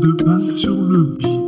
de pas sur le beat.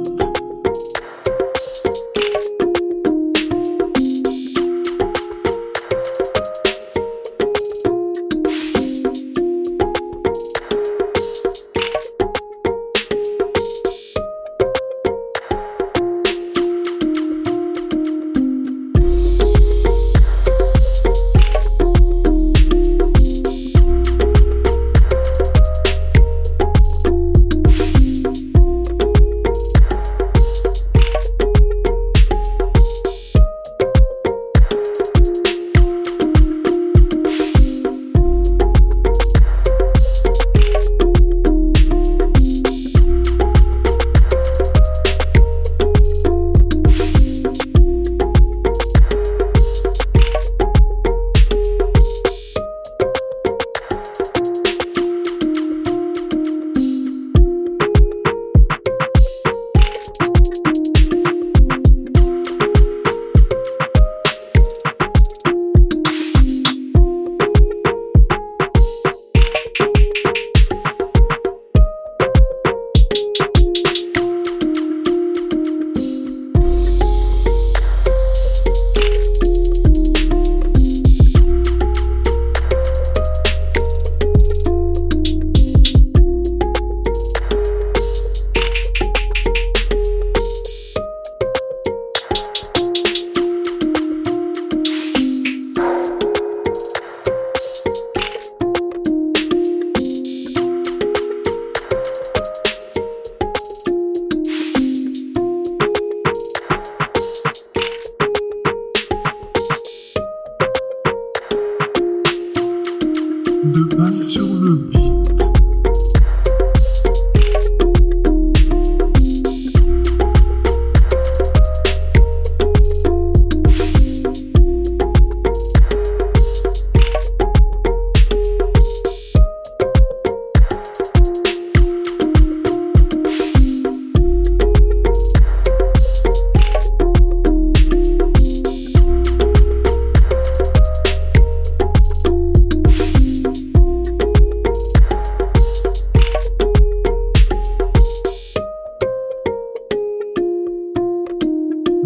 de pas sur le beat.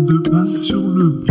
de pas sur le